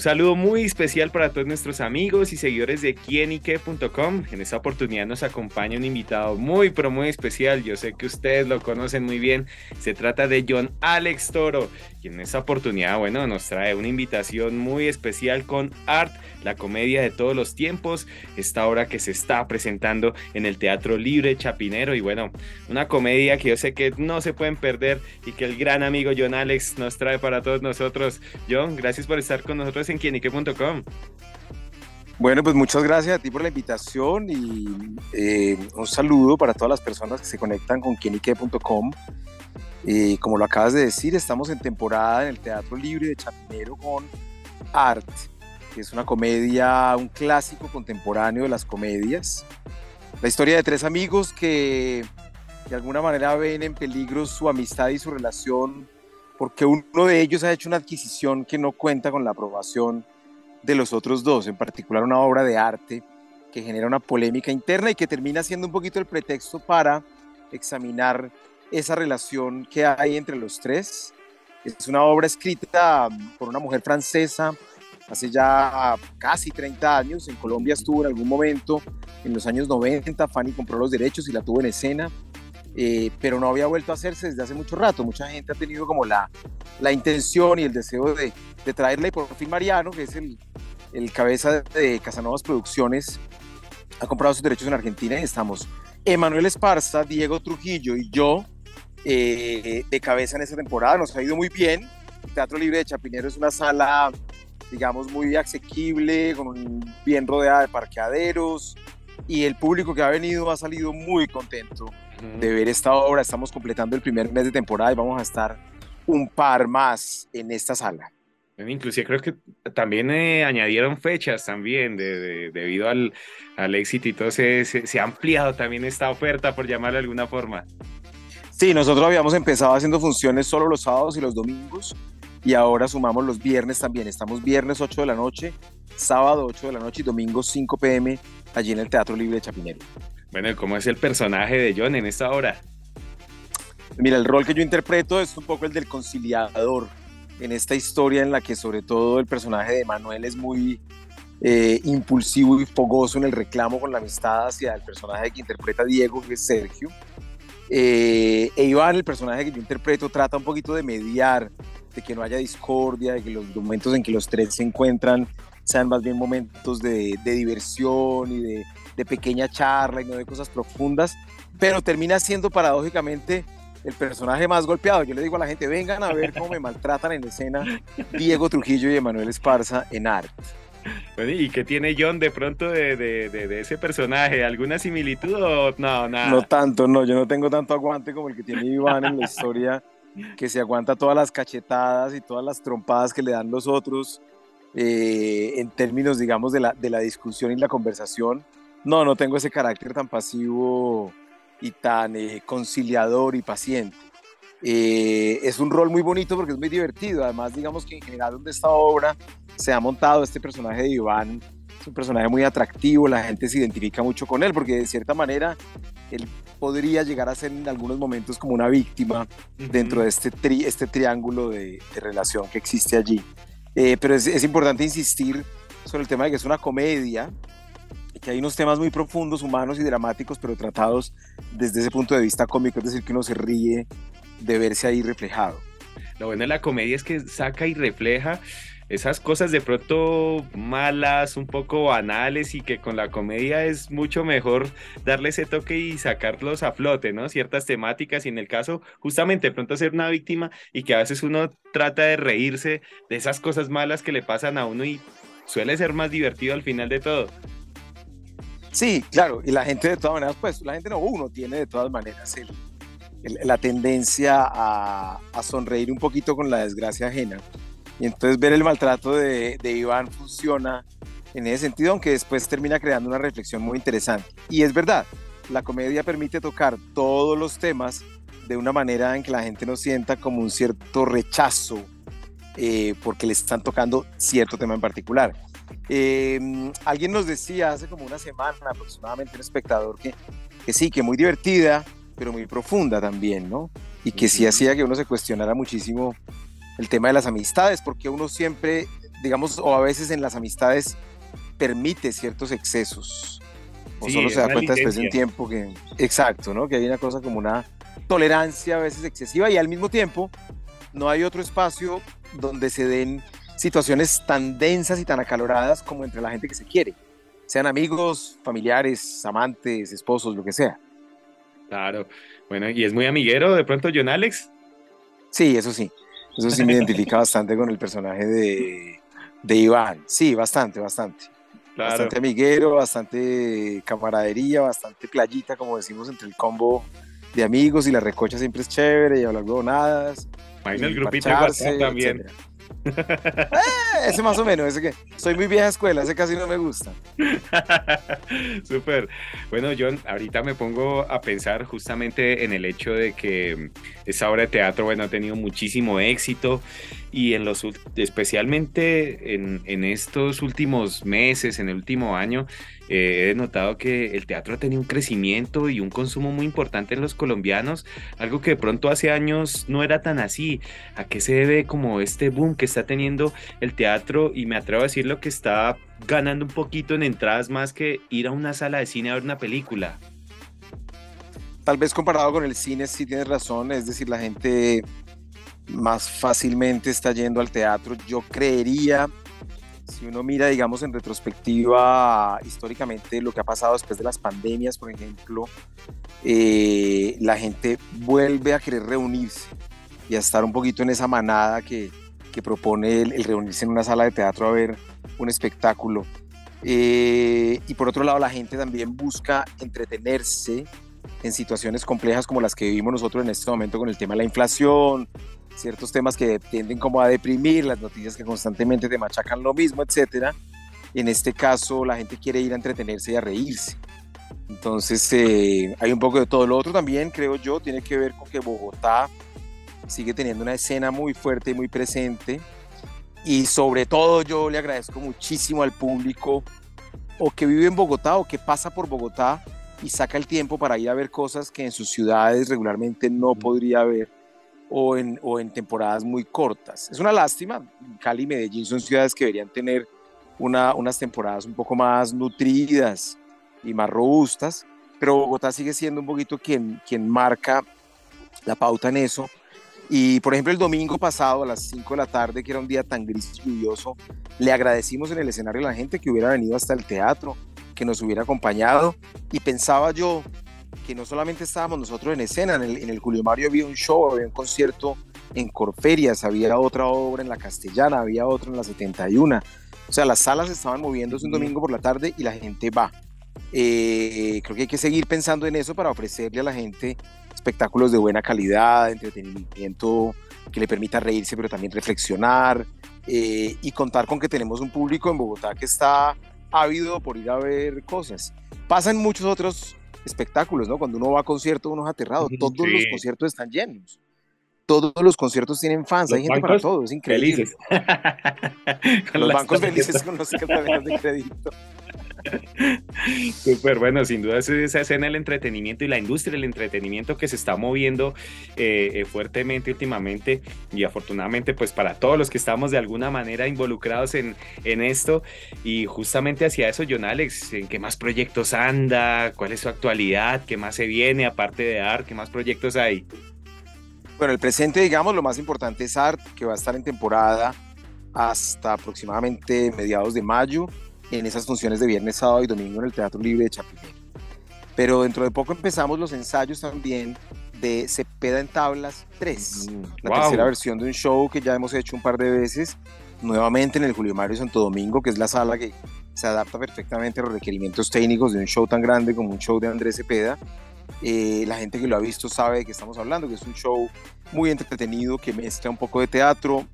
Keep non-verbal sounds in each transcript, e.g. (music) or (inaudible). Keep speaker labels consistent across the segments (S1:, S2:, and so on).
S1: Un saludo muy especial para todos nuestros amigos y seguidores de quienique.com. En esta oportunidad nos acompaña un invitado muy, pero muy especial. Yo sé que ustedes lo conocen muy bien. Se trata de John Alex Toro, y en esta oportunidad, bueno, nos trae una invitación muy especial con Art, la comedia de todos los tiempos, esta obra que se está presentando en el Teatro Libre Chapinero y bueno, una comedia que yo sé que no se pueden perder y que el gran amigo John Alex nos trae para todos nosotros. John, gracias por estar con nosotros en quienique.com.
S2: Bueno, pues muchas gracias a ti por la invitación y eh, un saludo para todas las personas que se conectan con quienique.com. Eh, como lo acabas de decir, estamos en temporada en el Teatro Libre de Chapinero con Art, que es una comedia, un clásico contemporáneo de las comedias. La historia de tres amigos que de alguna manera ven en peligro su amistad y su relación porque uno de ellos ha hecho una adquisición que no cuenta con la aprobación de los otros dos, en particular una obra de arte que genera una polémica interna y que termina siendo un poquito el pretexto para examinar esa relación que hay entre los tres. Es una obra escrita por una mujer francesa hace ya casi 30 años. En Colombia estuvo en algún momento, en los años 90, Fanny compró los derechos y la tuvo en escena. Eh, pero no había vuelto a hacerse desde hace mucho rato. Mucha gente ha tenido como la, la intención y el deseo de, de traerla y por fin Mariano, que es el, el cabeza de Casanovas Producciones, ha comprado sus derechos en Argentina y estamos Emanuel Esparza, Diego Trujillo y yo eh, de cabeza en esta temporada. Nos ha ido muy bien. El Teatro Libre de Chapinero es una sala, digamos, muy asequible, con bien rodeada de parqueaderos y el público que ha venido ha salido muy contento de ver esta obra. Estamos completando el primer mes de temporada y vamos a estar un par más en esta sala.
S1: Inclusive creo que también eh, añadieron fechas también de, debido al, al, éxito y todo se, se, ha ampliado también esta oferta, por llamarlo de alguna forma.
S2: Sí, nosotros habíamos empezado haciendo funciones solo los sábados y los domingos y ahora sumamos los viernes también. Estamos viernes 8 de la noche, sábado 8 de la noche y domingo 5 pm allí en el Teatro Libre de Chapinero.
S1: Bueno, ¿cómo es el personaje de John en esta obra?
S2: Mira, el rol que yo interpreto es un poco el del conciliador en esta historia en la que sobre todo el personaje de Manuel es muy eh, impulsivo y fogoso en el reclamo con la amistad hacia el personaje que interpreta Diego, que es Sergio. Eh, e Iván, el personaje que yo interpreto, trata un poquito de mediar, de que no haya discordia, de que los momentos en que los tres se encuentran sean más bien momentos de, diversión y de de pequeña charla y no de cosas profundas, pero termina siendo paradójicamente el personaje más golpeado. Yo le digo a la gente, vengan a ver cómo me maltratan en escena Diego Trujillo y Emanuel Esparza en arte.
S1: ¿Y qué tiene John de pronto de, de, de, ese personaje? ¿Alguna similitud o no? Nada.
S2: No tanto, no. Yo no tengo tanto aguante como el que tiene Iván en la historia, que se aguanta todas las cachetadas y todas las trompadas que le dan los otros eh, en términos, digamos, de la, de la discusión y la conversación. No, no tengo ese carácter tan pasivo y tan eh, conciliador y paciente. Eh, es un rol muy bonito porque es muy divertido. Además, digamos que en general donde esta obra se ha montado este personaje de Iván, es un personaje muy atractivo, la gente se identifica mucho con él porque de cierta manera él podría llegar a ser en algunos momentos como una víctima dentro de este, este triángulo de, relación que existe allí. Eh, pero es, es importante insistir sobre el tema de que es una comedia, que hay unos temas muy profundos, humanos y dramáticos, pero tratados desde ese punto de vista cómico, es decir, que uno se ríe de verse ahí reflejado.
S1: Lo bueno de la comedia es que saca y refleja esas cosas de pronto malas, un poco banales y que con la comedia es mucho mejor darle ese toque y sacarlos a flote, ¿no? Ciertas temáticas y en el caso justamente de pronto ser una víctima y que a veces uno trata de reírse de esas cosas malas que le pasan a uno y suele ser más divertido al final de todo.
S2: Sí, claro, y la gente de todas maneras, pues la gente no, uno tiene de todas maneras la tendencia a, sonreír un poquito con la desgracia ajena. Y entonces ver el maltrato de, de Iván funciona en ese sentido, aunque después termina creando una reflexión muy interesante. Y es verdad, la comedia permite tocar todos los temas de una manera en que la gente no sienta como un cierto rechazo eh, porque le están tocando cierto tema en particular. Em, alguien nos decía hace como una semana aproximadamente, un espectador, que, que sí, que muy divertida, pero muy profunda también, ¿no? Y que sí hacía que uno se cuestionara muchísimo el tema de las amistades, porque uno siempre digamos, o a veces en las amistades permite ciertos excesos. O solo se da cuenta después de un tiempo que, exacto, ¿no? Que hay una cosa como una tolerancia a veces excesiva y al mismo tiempo no hay otro espacio donde se den situaciones tan densas y tan acaloradas como entre la gente que se quiere, sean amigos, familiares, amantes, esposos, lo que sea.
S1: Claro, bueno, y es muy amiguero de pronto John Alex.
S2: Sí, eso sí, eso sí me identifica bastante con el personaje de, de Iván, sí, bastante, bastante. Bastante amiguero, bastante camaradería, bastante playita, como decimos, entre el combo de amigos y la recocha siempre es chévere y hablar huevonadas.
S1: Imagina el grupito de WhatsApp también.
S2: Eh, ese más o menos, ese que soy muy vieja escuela, ese casi no me gusta. (laughs)
S1: Súper. Bueno, John, ahorita me pongo a pensar justamente en el hecho de que esa obra de teatro, bueno, ha tenido muchísimo éxito y en los especialmente en, en estos últimos meses, en el último año, eh, he notado que el teatro ha tenido un crecimiento y un consumo muy importante en los colombianos, algo que de pronto hace años no era tan así. ¿A qué se debe como este boom que está teniendo el teatro? Y me atrevo a decir lo que está ganando un poquito en entradas más que ir a una sala de cine a ver una película.
S2: Tal vez comparado con el cine sí tienes razón, es decir, la gente más fácilmente está yendo al teatro. Yo creería si uno mira, digamos, en retrospectiva históricamente lo que ha pasado después de las pandemias, por ejemplo, eh, la gente vuelve a querer reunirse y a estar un poquito en esa manada que, que propone el, reunirse en una sala de teatro a ver un espectáculo. Eh, y por otro lado, la gente también busca entretenerse en situaciones complejas como las que vivimos nosotros en este momento con el tema de la inflación, ciertos temas que tienden como a deprimir, las noticias que constantemente te machacan lo mismo, etcétera. En este caso, la gente quiere ir a entretenerse y a reírse. Entonces, eh, hay un poco de todo. Lo otro también, creo yo, tiene que ver con que Bogotá sigue teniendo una escena muy fuerte y muy presente. Y sobre todo, yo le agradezco muchísimo al público o que vive en Bogotá o que pasa por Bogotá y saca el tiempo para ir a ver cosas que en sus ciudades regularmente no podría ver o en, o en temporadas muy cortas. Es una lástima, Cali y Medellín son ciudades que deberían tener una, unas temporadas un poco más nutridas y más robustas, pero Bogotá sigue siendo un poquito quien, quien marca la pauta en eso. Y por ejemplo, el domingo pasado a las 5 de la tarde, que era un día tan gris y lluvioso, le agradecimos en el escenario a la gente que hubiera venido hasta el teatro, que nos hubiera acompañado. Y pensaba yo, que no solamente estábamos nosotros en escena, en el, en el Julio Mario había un show, había un concierto en Corferias, había otra obra en la Castellana, había otro en la 71. O sea, las salas estaban moviéndose un domingo por la tarde y la gente va. Eh, creo que hay que seguir pensando en eso para ofrecerle a la gente espectáculos de buena calidad, entretenimiento que le permita reírse, pero también reflexionar eh, y contar con que tenemos un público en Bogotá que está ávido por ir a ver cosas. Pasan muchos otros espectáculos, ¿no? Cuando uno va a concierto uno es aterrado, todos los conciertos están llenos. Todos los conciertos tienen fans, hay gente para todo, es increíble. (laughs) los bancos felices con los de crédito. (laughs)
S1: Súper bueno, sin duda es esa escena del entretenimiento y la industria del entretenimiento que se está moviendo eh, eh, fuertemente últimamente y afortunadamente pues para todos los que estamos de alguna manera involucrados en, en esto y justamente hacia eso John Alex, ¿en qué más proyectos anda? ¿Cuál es su actualidad? ¿Qué más se viene aparte de ART? ¿Qué más proyectos hay?
S2: Bueno, el presente digamos lo más importante es ART que va a estar en temporada hasta aproximadamente mediados de mayo en esas funciones de viernes, sábado y domingo en el Teatro Libre de Chapinero. Pero dentro de poco empezamos los ensayos también de Cepeda en Tablas 3, mm, la tercera versión de un show que ya hemos hecho un par de veces, nuevamente en el Julio Mario Santo Domingo, que es la sala que se adapta perfectamente a los requerimientos técnicos de un show tan grande como un show de Andrés Cepeda. Eh, la gente que lo ha visto sabe de qué estamos hablando, que es un show muy entretenido que mezcla un poco de teatro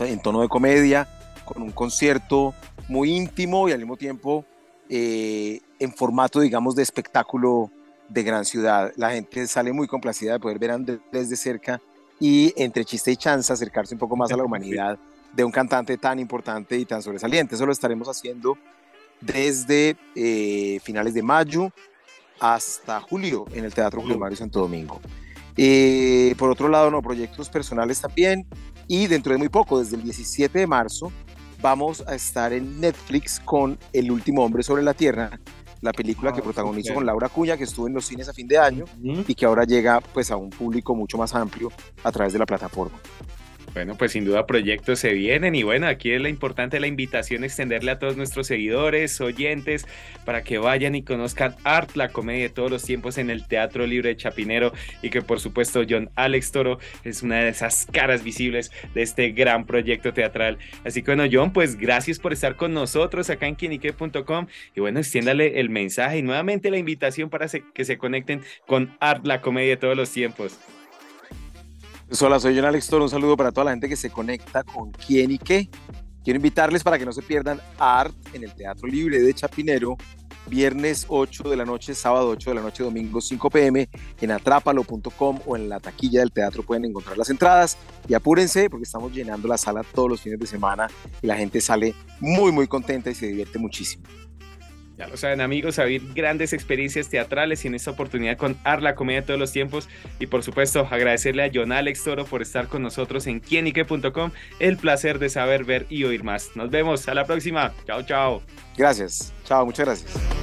S2: en tono de comedia, con un concierto muy íntimo y al mismo tiempo eh, en formato, digamos, de espectáculo de gran ciudad. La gente sale muy complacida de poder ver a Andrés de cerca y entre chiste y chanza acercarse un poco más a la (laughs) humanidad de un cantante tan importante y tan sobresaliente. Eso lo estaremos haciendo desde eh, finales de mayo hasta julio en el Teatro Julio Mario Santo Domingo. Eh, por otro lado, no, proyectos personales también. Y dentro de muy poco, desde el 17 de marzo, vamos a estar en Netflix con El último hombre sobre la tierra, la película que ah, protagonizó con Laura Cuña, que estuvo en los cines a fin de año y que ahora llega pues a un público mucho más amplio a través de la plataforma.
S1: Bueno, pues sin duda proyectos se vienen y bueno, aquí es la importante la invitación extenderle a todos nuestros seguidores, oyentes, para que vayan y conozcan Art, la comedia de todos los tiempos en el Teatro Libre de Chapinero y que por supuesto John Alex Toro es una de esas caras visibles de este gran proyecto teatral. Así que bueno, John, pues gracias por estar con nosotros acá en quinique.com y bueno, extiéndale el mensaje y nuevamente la invitación para que se conecten con Art, la comedia de todos los tiempos.
S2: Hola, soy John Alex Toro. Un saludo para toda la gente que se conecta con quién y qué. Quiero invitarles para que no se pierdan Art en el Teatro Libre de Chapinero, viernes 8 de la noche, sábado 8 de la noche, domingo 5 pm, en atrápalo.com o en la taquilla del teatro pueden encontrar las entradas. Y apúrense porque estamos llenando la sala todos los fines de semana y la gente sale muy, muy contenta y se divierte muchísimo.
S1: Ya lo saben amigos, a vivir grandes experiencias teatrales y en esta oportunidad con Ar, la comedia de todos los tiempos. Y por supuesto agradecerle a John Alex Toro por estar con nosotros en quienique.com. El placer de saber, ver y oír más. Nos vemos, a la próxima. Chao, chao.
S2: Gracias. Chao, muchas gracias.